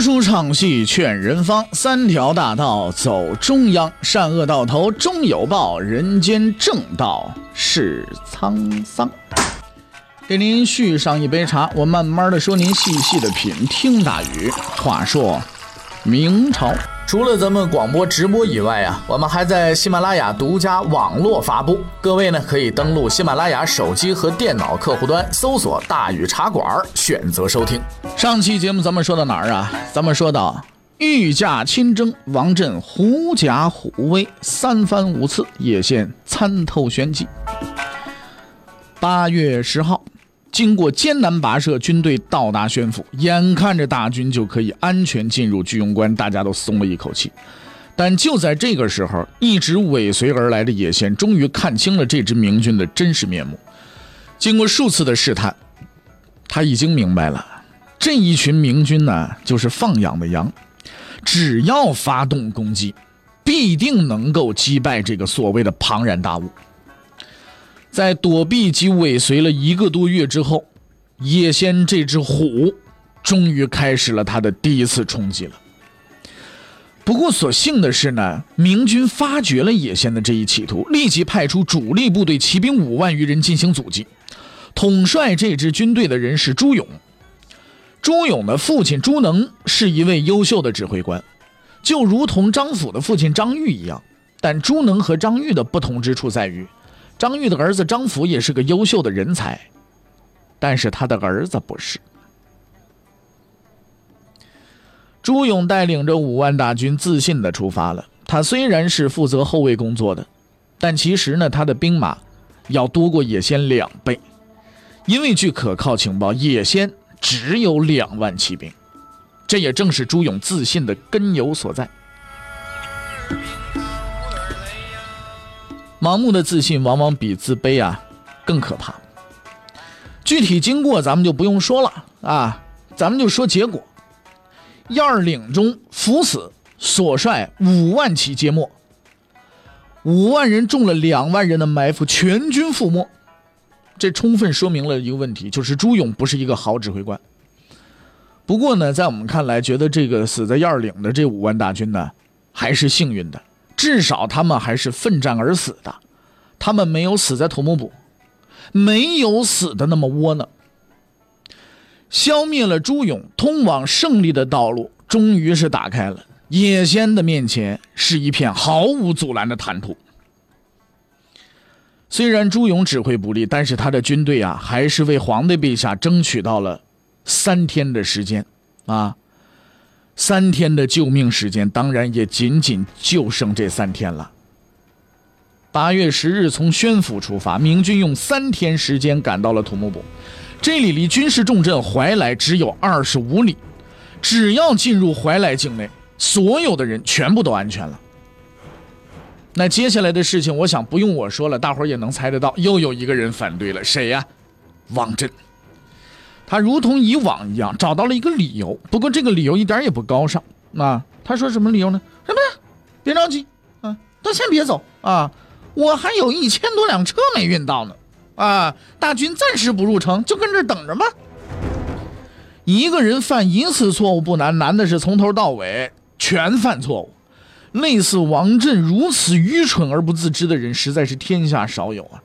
书唱戏劝人方，三条大道走中央，善恶到头终有报，人间正道是沧桑。给您续上一杯茶，我慢慢的说，您细细的品。听大禹话说明朝。除了咱们广播直播以外啊，我们还在喜马拉雅独家网络发布。各位呢，可以登录喜马拉雅手机和电脑客户端，搜索“大禹茶馆”，选择收听。上期节目咱们说到哪儿啊？咱们说到御驾亲征，王振狐假虎威，三番五次，叶县参透玄机。八月十号。经过艰难跋涉，军队到达宣府，眼看着大军就可以安全进入居庸关，大家都松了一口气。但就在这个时候，一直尾随而来的野仙终于看清了这支明军的真实面目。经过数次的试探，他已经明白了，这一群明军呢，就是放养的羊，只要发动攻击，必定能够击败这个所谓的庞然大物。在躲避及尾随了一个多月之后，叶仙这只虎终于开始了他的第一次冲击了。不过所幸的是呢，明军发觉了叶仙的这一企图，立即派出主力部队骑兵五万余人进行阻击。统帅这支军队的人是朱勇。朱勇的父亲朱能是一位优秀的指挥官，就如同张辅的父亲张玉一样。但朱能和张玉的不同之处在于。张玉的儿子张福也是个优秀的人才，但是他的儿子不是。朱勇带领着五万大军自信的出发了。他虽然是负责后卫工作的，但其实呢，他的兵马要多过野仙两倍，因为据可靠情报，野仙只有两万骑兵。这也正是朱勇自信的根由所在。盲目的自信往往比自卑啊更可怕。具体经过咱们就不用说了啊，咱们就说结果。燕儿岭中伏死，所率五万骑皆没，五万人中了两万人的埋伏，全军覆没。这充分说明了一个问题，就是朱勇不是一个好指挥官。不过呢，在我们看来，觉得这个死在燕儿岭的这五万大军呢，还是幸运的。至少他们还是奋战而死的，他们没有死在土木堡，没有死的那么窝囊。消灭了朱勇，通往胜利的道路终于是打开了。野仙的面前是一片毫无阻拦的坦途。虽然朱勇指挥不力，但是他的军队啊，还是为皇帝陛下争取到了三天的时间啊。三天的救命时间，当然也仅仅就剩这三天了。八月十日从宣府出发，明军用三天时间赶到了土木堡。这里离军事重镇怀来只有二十五里，只要进入怀来境内，所有的人全部都安全了。那接下来的事情，我想不用我说了，大伙儿也能猜得到，又有一个人反对了，谁呀？王振。他如同以往一样找到了一个理由，不过这个理由一点也不高尚啊！他说什么理由呢？什么？别着急啊，都先别走啊！我还有一千多辆车没运到呢啊！大军暂时不入城，就跟这等着吧。一个人犯一次错误不难，难的是从头到尾全犯错误。类似王震如此愚蠢而不自知的人，实在是天下少有啊！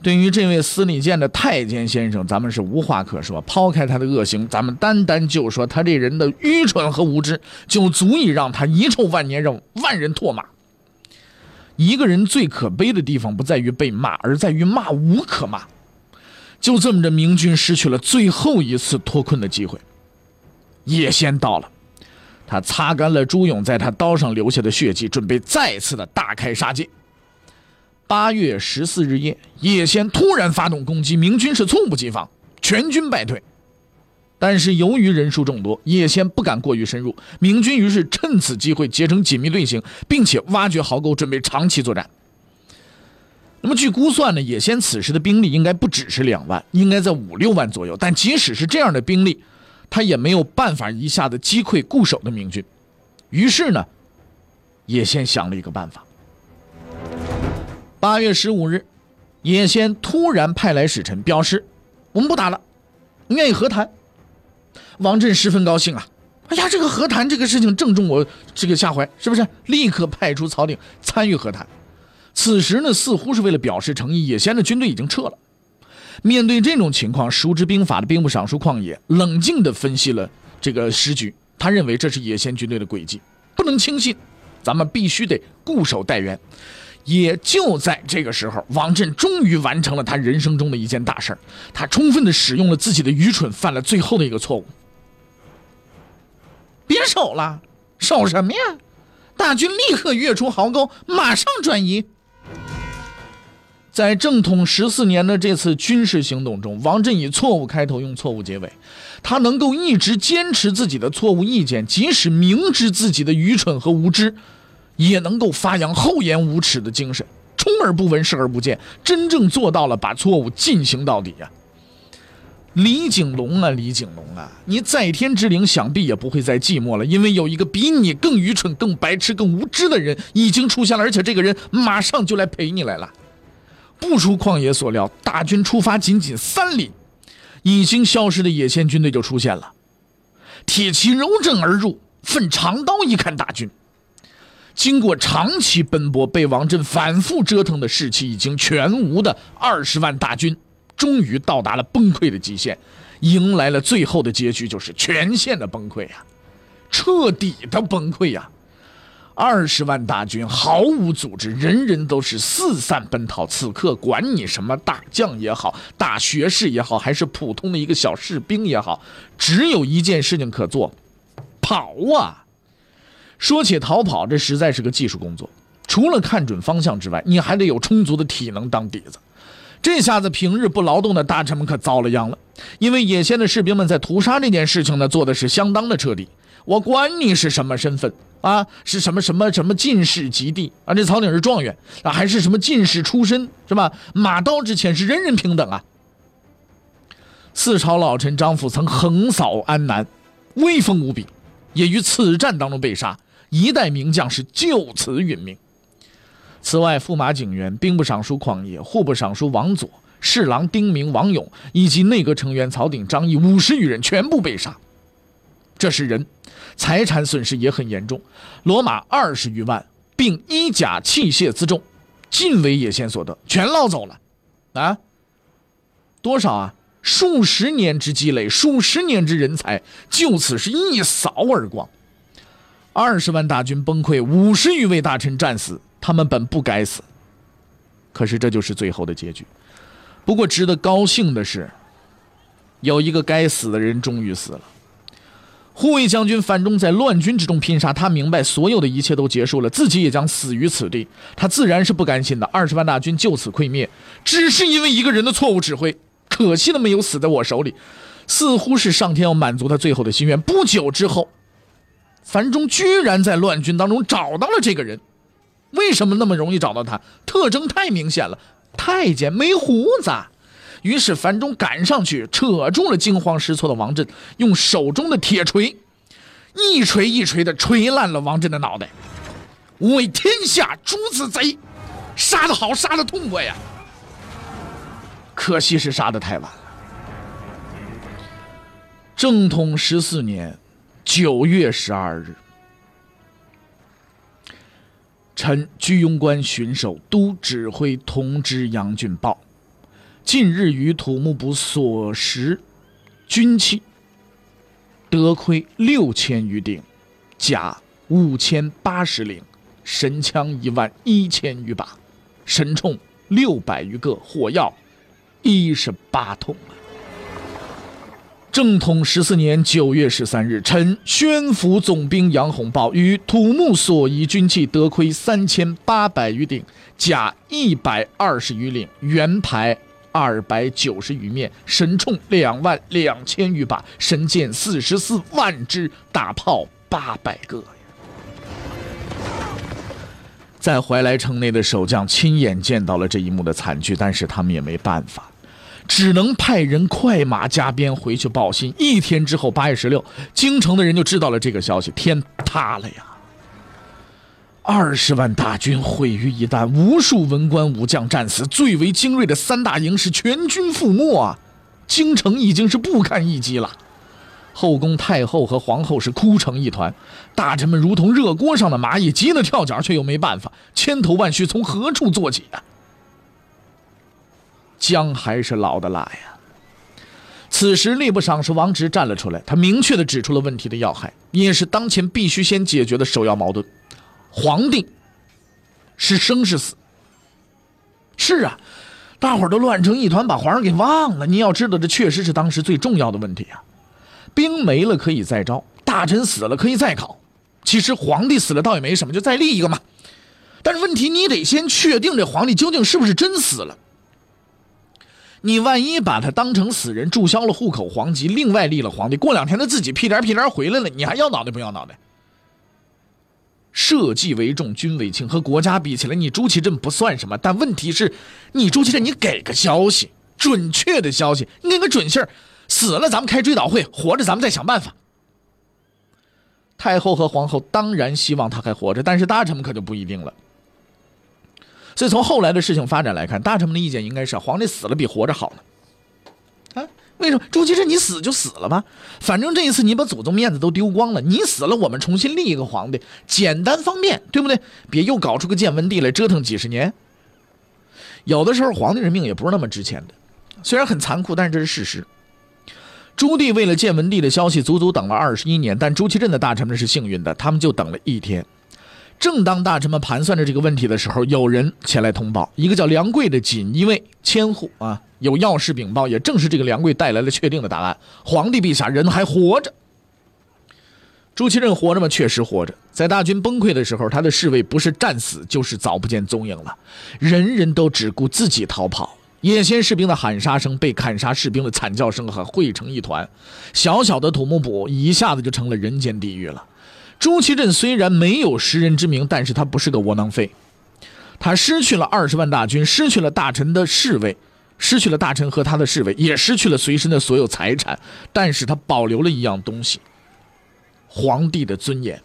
对于这位司礼监的太监先生，咱们是无话可说。抛开他的恶行，咱们单单就说他这人的愚蠢和无知，就足以让他遗臭万年，让万人唾骂。一个人最可悲的地方，不在于被骂，而在于骂无可骂。就这么着，明军失去了最后一次脱困的机会。叶先到了，他擦干了朱勇在他刀上留下的血迹，准备再次的大开杀戒。八月十四日夜，叶先突然发动攻击，明军是猝不及防，全军败退。但是由于人数众多，叶先不敢过于深入，明军于是趁此机会结成紧密队形，并且挖掘壕沟，准备长期作战。那么据估算呢，叶先此时的兵力应该不只是两万，应该在五六万左右。但即使是这样的兵力，他也没有办法一下子击溃固守的明军。于是呢，叶先想了一个办法。八月十五日，野先突然派来使臣，表示我们不打了，愿意和谈。王振十分高兴啊，哎呀，这个和谈这个事情正中我这个下怀，是不是？立刻派出曹鼎参与和谈。此时呢，似乎是为了表示诚意，野先的军队已经撤了。面对这种情况，熟知兵法的兵部尚书旷野冷静地分析了这个时局。他认为这是野先军队的诡计，不能轻信，咱们必须得固守待援。也就在这个时候，王震终于完成了他人生中的一件大事他充分地使用了自己的愚蠢，犯了最后的一个错误。别守了，守什么呀？大军立刻跃出壕沟，马上转移。在正统十四年的这次军事行动中，王震以错误开头，用错误结尾。他能够一直坚持自己的错误意见，即使明知自己的愚蠢和无知，也能够发扬厚颜无耻的精神，充耳不闻，视而不见，真正做到了把错误进行到底呀。李景龙啊，李景龙啊，你在天之灵想必也不会再寂寞了，因为有一个比你更愚蠢、更白痴、更无知的人已经出现了，而且这个人马上就来陪你来了。不出旷野所料，大军出发仅仅三里，已经消失的野仙军队就出现了。铁骑柔阵而入，奋长刀一看大军，经过长期奔波，被王振反复折腾的士气已经全无的二十万大军。终于到达了崩溃的极限，迎来了最后的结局，就是全线的崩溃呀，彻底的崩溃呀！二十万大军毫无组织，人人都是四散奔逃。此刻，管你什么大将也好，大学士也好，还是普通的一个小士兵也好，只有一件事情可做：跑啊！说起逃跑，这实在是个技术工作，除了看准方向之外，你还得有充足的体能当底子。这下子平日不劳动的大臣们可遭了殃了，因为野先的士兵们在屠杀这件事情呢做的是相当的彻底。我管你是什么身份啊，是什么什么什么进士及第啊，这曹鼎是状元啊，还是什么进士出身是吧？马刀之前是人人平等啊。四朝老臣张辅曾横扫安南，威风无比，也于此战当中被杀，一代名将是就此殒命。此外，驸马景元、兵部尚书旷野、户部尚书王佐、侍郎丁明、王勇以及内阁成员曹鼎、张毅五十余人全部被杀。这是人，财产损失也很严重，骡马二十余万，并衣甲器械辎重，尽为野先所得，全捞走了。啊，多少啊？数十年之积累，数十年之人才，就此是一扫而光。二十万大军崩溃，五十余位大臣战死。他们本不该死，可是这就是最后的结局。不过值得高兴的是，有一个该死的人终于死了。护卫将军范仲在乱军之中拼杀，他明白所有的一切都结束了，自己也将死于此地。他自然是不甘心的。二十万大军就此溃灭，只是因为一个人的错误指挥，可惜的没有死在我手里。似乎是上天要满足他最后的心愿。不久之后，樊中居然在乱军当中找到了这个人。为什么那么容易找到他？特征太明显了，太监没胡子。于是樊中赶上去，扯住了惊慌失措的王振，用手中的铁锤，一锤一锤的锤烂了王振的脑袋。为天下诛此贼，杀得好，杀得痛快呀！可惜是杀得太晚了。正统十四年九月十二日。臣居庸关巡守都指挥同知杨俊报，近日于土木部所食军器得亏六千余顶，甲五千八十领，神枪一万一千余把，神铳六百余个，火药一十八桶。正统十四年九月十三日，臣宣府总兵杨洪报，于土木所遗军器得亏三千八百余顶，甲一百二十余领，圆牌二百九十余面，神铳两万两千余把，神箭四十四万支，大炮八百个在怀来城内的守将亲眼见到了这一幕的惨剧，但是他们也没办法。只能派人快马加鞭回去报信。一天之后，八月十六，京城的人就知道了这个消息，天塌了呀！二十万大军毁于一旦，无数文官武将战死，最为精锐的三大营是全军覆没啊！京城已经是不堪一击了。后宫太后和皇后是哭成一团，大臣们如同热锅上的蚂蚁，急得跳脚，却又没办法，千头万绪从何处做起啊？姜还是老的辣呀。此时，吏部尚书王直站了出来，他明确的指出了问题的要害，也是当前必须先解决的首要矛盾：皇帝是生是死？是啊，大伙儿都乱成一团，把皇上给忘了。你要知道，这确实是当时最重要的问题啊。兵没了可以再招，大臣死了可以再考。其实皇帝死了倒也没什么，就再立一个嘛。但是问题你得先确定这皇帝究竟是不是真死了。你万一把他当成死人，注销了户口、皇籍，另外立了皇帝，过两天他自己屁颠屁颠回来了，你还要脑袋不要脑袋？社稷为重，君为轻，和国家比起来，你朱祁镇不算什么。但问题是，你朱祁镇，你给个消息，准确的消息，你给个准信儿。死了咱们开追悼会，活着咱们再想办法。太后和皇后当然希望他还活着，但是大臣们可就不一定了。所以从后来的事情发展来看，大臣们的意见应该是皇帝死了比活着好呢。啊，为什么？朱祁镇，你死就死了吧，反正这一次你把祖宗面子都丢光了。你死了，我们重新立一个皇帝，简单方便，对不对？别又搞出个建文帝来折腾几十年。有的时候皇帝的命也不是那么值钱的，虽然很残酷，但是这是事实。朱棣为了建文帝的消息，足足等了二十一年，但朱祁镇的大臣们是幸运的，他们就等了一天。正当大臣们盘算着这个问题的时候，有人前来通报，一个叫梁贵的锦衣卫千户啊，有要事禀报。也正是这个梁贵带来了确定的答案：皇帝陛下人还活着。朱祁镇活着吗？确实活着。在大军崩溃的时候，他的侍卫不是战死，就是早不见踪影了，人人都只顾自己逃跑。野先士兵的喊杀声，被砍杀士兵的惨叫声，和汇成一团。小小的土木堡一下子就成了人间地狱了。朱祁镇虽然没有识人之明，但是他不是个窝囊废。他失去了二十万大军，失去了大臣的侍卫，失去了大臣和他的侍卫，也失去了随身的所有财产。但是他保留了一样东西：皇帝的尊严。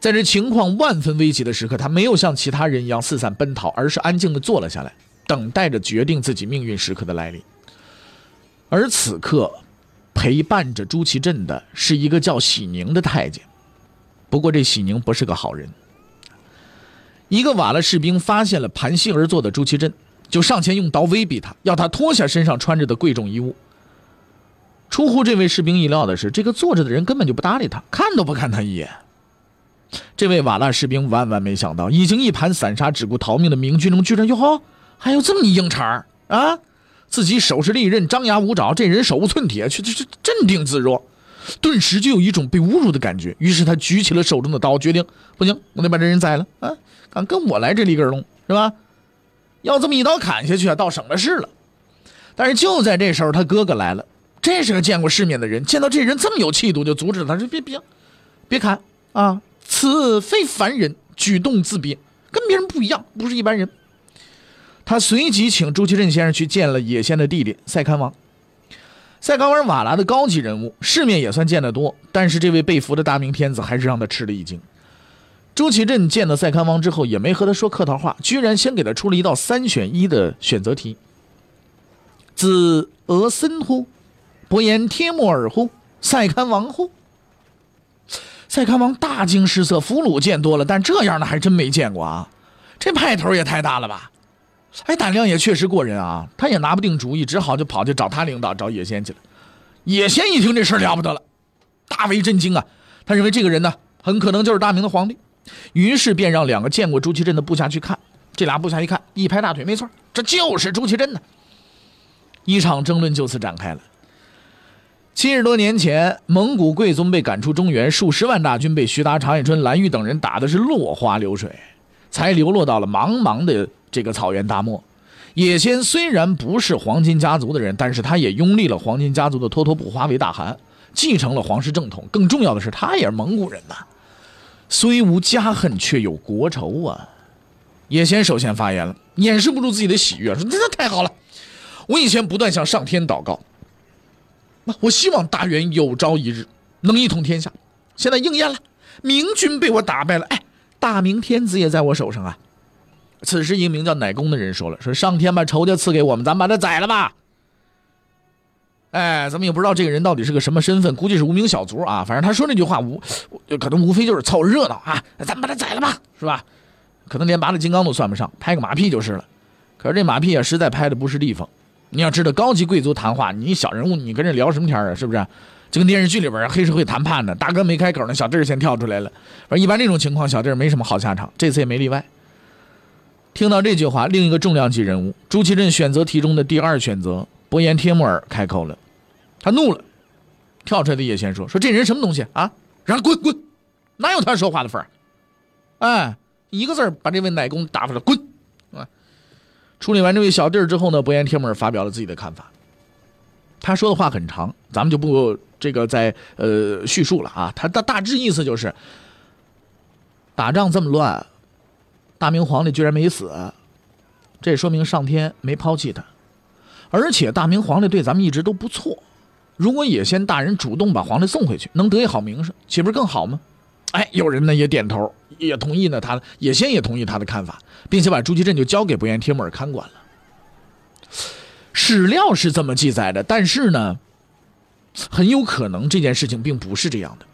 在这情况万分危急的时刻，他没有像其他人一样四散奔逃，而是安静地坐了下来，等待着决定自己命运时刻的来临。而此刻，陪伴着朱祁镇的是一个叫喜宁的太监。不过这喜宁不是个好人。一个瓦剌士兵发现了盘膝而坐的朱祁镇，就上前用刀威逼他，要他脱下身上穿着的贵重衣物。出乎这位士兵意料的是，这个坐着的人根本就不搭理他，看都不看他一眼。这位瓦剌士兵万万没想到，已经一盘散沙、只顾逃命的明军中，居然哟呵，还有这么一硬茬啊！自己手持利刃，张牙舞爪，这人手无寸铁，却却镇定自若。顿时就有一种被侮辱的感觉，于是他举起了手中的刀，决定不行，我得把这人宰了啊！敢跟我来这里根龙是吧？要这么一刀砍下去啊，倒省了事了。但是就在这时候，他哥哥来了，这是个见过世面的人，见到这人这么有气度，就阻止他说：“别别，别砍啊！此非凡人，举动自别，跟别人不一样，不是一般人。”他随即请朱祁镇先生去见了野仙的弟弟赛康王。塞冈尔瓦剌的高级人物，世面也算见得多，但是这位被俘的大明天子还是让他吃了一惊。朱祁镇见到塞康王之后，也没和他说客套话，居然先给他出了一道三选一的选择题：子俄森乎？伯言帖木儿乎？塞康王乎？塞康王大惊失色，俘虏见多了，但这样的还真没见过啊！这派头也太大了吧！哎，胆量也确实过人啊！他也拿不定主意，只好就跑去找他领导，找野仙去了。野仙一听这事了不得了，大为震惊啊！他认为这个人呢，很可能就是大明的皇帝，于是便让两个见过朱祁镇的部下去看。这俩部下一看，一拍大腿，没错，这就是朱祁镇呢。一场争论就此展开了。七十多年前，蒙古贵族被赶出中原，数十万大军被徐达、常遇春、蓝玉等人打的是落花流水，才流落到了茫茫的。这个草原大漠，野先虽然不是黄金家族的人，但是他也拥立了黄金家族的脱脱不花为大汗，继承了皇室正统。更重要的是，他也是蒙古人呐，虽无家恨，却有国仇啊。野先首先发言了，掩饰不住自己的喜悦，说：“这太好了！我以前不断向上天祷告，那我希望大元有朝一日能一统天下，现在应验了，明军被我打败了，哎，大明天子也在我手上啊。”此时，一名叫乃公的人说了：“说上天把仇家赐给我们，咱把他宰了吧。”哎，咱们也不知道这个人到底是个什么身份，估计是无名小卒啊。反正他说那句话无，可能无非就是凑热闹啊，咱们把他宰了吧，是吧？可能连拔了金刚都算不上，拍个马屁就是了。可是这马屁啊，实在拍的不是地方。你要知道，高级贵族谈话，你小人物，你跟人聊什么天啊？是不是？就跟电视剧里边黑社会谈判呢，大哥没开口呢，小弟先跳出来了。反正一般这种情况，小弟没什么好下场，这次也没例外。听到这句话，另一个重量级人物朱祁镇选择题中的第二选择伯颜帖木儿开口了。他怒了，跳出来的叶先说：“说这人什么东西啊？让他滚滚，哪有他说话的份儿？哎，一个字把这位奶公打发了，滚！啊！处理完这位小弟儿之后呢，伯颜帖木儿发表了自己的看法。他说的话很长，咱们就不这个再呃叙述了啊。他的大致意思就是：打仗这么乱，大明皇帝居然没死，这说明上天没抛弃他，而且大明皇帝对咱们一直都不错。”如果野先大人主动把皇帝送回去，能得一好名声，岂不是更好吗？哎，有人呢也点头，也同意呢。他野先也同意他的看法，并且把朱祁镇就交给伯颜帖木儿看管了。史料是这么记载的，但是呢，很有可能这件事情并不是这样的。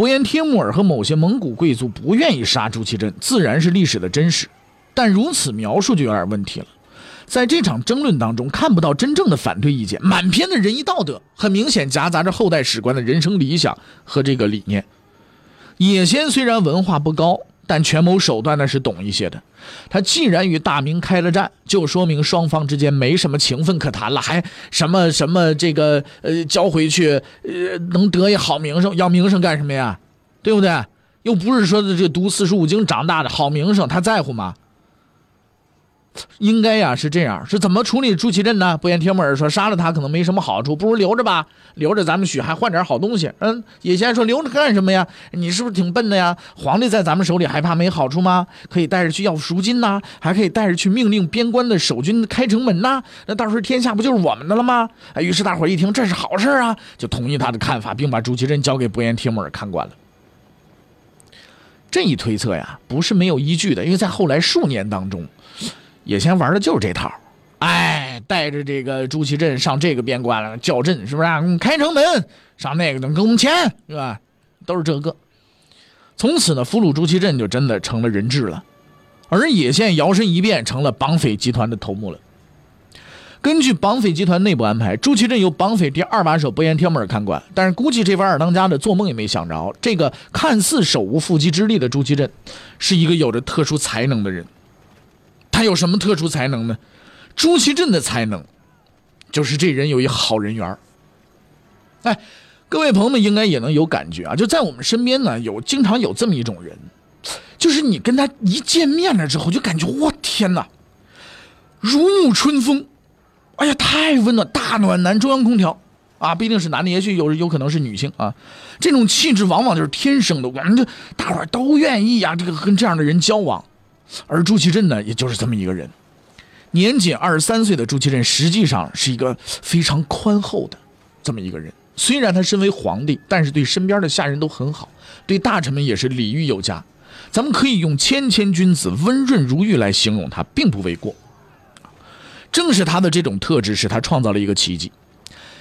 伯颜帖木儿和某些蒙古贵族不愿意杀朱祁镇，自然是历史的真实，但如此描述就有点问题了。在这场争论当中，看不到真正的反对意见，满篇的仁义道德，很明显夹杂着后代史官的人生理想和这个理念。野先虽然文化不高，但权谋手段那是懂一些的。他既然与大明开了战，就说明双方之间没什么情分可谈了，还什么什么这个呃交回去，呃能得一好名声，要名声干什么呀？对不对？又不是说的这读四书五经长大的好名声，他在乎吗？应该呀是这样，是怎么处理朱祁镇呢？不言帖木儿说杀了他可能没什么好处，不如留着吧，留着咱们许还换点好东西。嗯，野先说留着干什么呀？你是不是挺笨的呀？皇帝在咱们手里还怕没好处吗？可以带着去要赎金呐，还可以带着去命令边关的守军开城门呐。那到时候天下不就是我们的了吗？于是大伙一听这是好事啊，就同意他的看法，并把朱祁镇交给不言帖木儿看管了。这一推测呀，不是没有依据的，因为在后来数年当中。野先玩的就是这套，哎，带着这个朱祁镇上这个边关了，叫阵是不是？啊开城门，上那个能给我们钱是吧？都是这个。从此呢，俘虏朱祁镇就真的成了人质了，而野先摇身一变成了绑匪集团的头目了。根据绑匪集团内部安排，朱祁镇由绑匪第二把手伯颜天木儿看管，但是估计这帮二当家的做梦也没想着，这个看似手无缚鸡之力的朱祁镇，是一个有着特殊才能的人。他有什么特殊才能呢？朱祁镇的才能，就是这人有一好人缘哎，各位朋友们应该也能有感觉啊！就在我们身边呢，有经常有这么一种人，就是你跟他一见面了之后，就感觉我天哪，如沐春风，哎呀，太温暖，大暖男，中央空调啊！不一定是男的，也许有有可能是女性啊。这种气质往往就是天生的，我们就大伙都愿意呀，这个跟这样的人交往。而朱祁镇呢，也就是这么一个人，年仅二十三岁的朱祁镇，实际上是一个非常宽厚的这么一个人。虽然他身为皇帝，但是对身边的下人都很好，对大臣们也是礼遇有加。咱们可以用谦谦君子、温润如玉来形容他，并不为过。正是他的这种特质，使他创造了一个奇迹。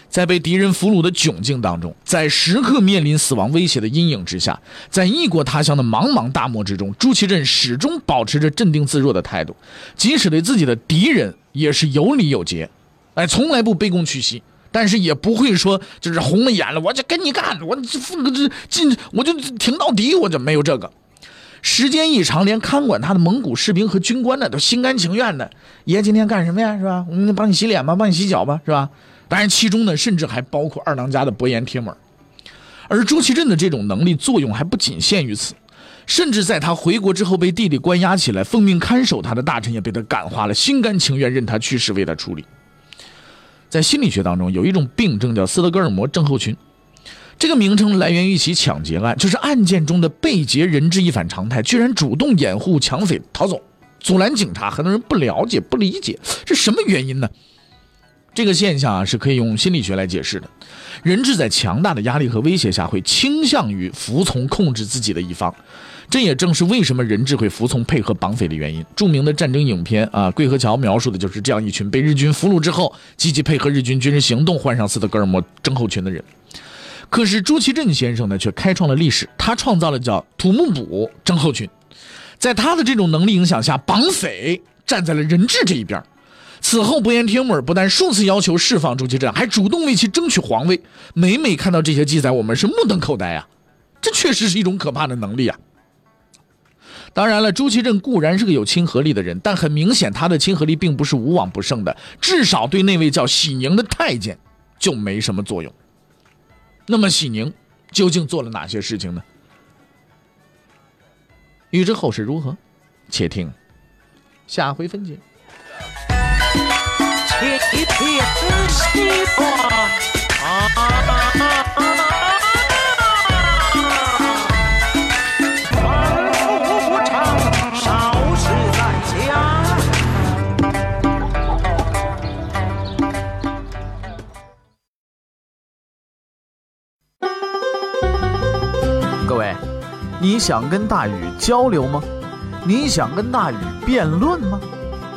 在被敌人俘虏的窘境当中，在时刻面临死亡威胁的阴影之下，在异国他乡的茫茫大漠之中，朱祁镇始终保持着镇定自若的态度，即使对自己的敌人也是有礼有节，哎，从来不卑躬屈膝，但是也不会说就是红了眼了，我就跟你干，我这这进我就挺到底，我就没有这个。时间一长，连看管他的蒙古士兵和军官呢，都心甘情愿的。爷今天干什么呀？是吧？我们帮你洗脸吧，帮你洗脚吧，是吧？当然，其中呢，甚至还包括二当家的伯颜铁门，而朱祁镇的这种能力作用还不仅限于此，甚至在他回国之后被弟弟关押起来，奉命看守他的大臣也被他感化了，心甘情愿任他去世，为他处理。在心理学当中，有一种病症叫斯德哥尔摩症候群，这个名称来源于一起抢劫案，就是案件中的被劫人质一反常态，居然主动掩护抢匪逃走，阻拦警察。很多人不了解、不理解，这什么原因呢？这个现象啊是可以用心理学来解释的。人质在强大的压力和威胁下，会倾向于服从控制自己的一方，这也正是为什么人质会服从配合绑匪的原因。著名的战争影片啊，《桂河桥》描述的就是这样一群被日军俘虏之后，积极配合日军军事行动，换上斯德哥尔摩症候群的人。可是朱祁镇先生呢，却开创了历史，他创造了叫土木堡症候群。在他的这种能力影响下，绑匪站在了人质这一边。此后伯颜帖木儿，不但数次要求释放朱祁镇，还主动为其争取皇位。每每看到这些记载，我们是目瞪口呆啊！这确实是一种可怕的能力啊！当然了，朱祁镇固然是个有亲和力的人，但很明显他的亲和力并不是无往不胜的，至少对那位叫喜宁的太监就没什么作用。那么喜宁究竟做了哪些事情呢？欲知后事如何，且听下回分解。你想跟大禹交流吗？你想跟大禹辩论吗？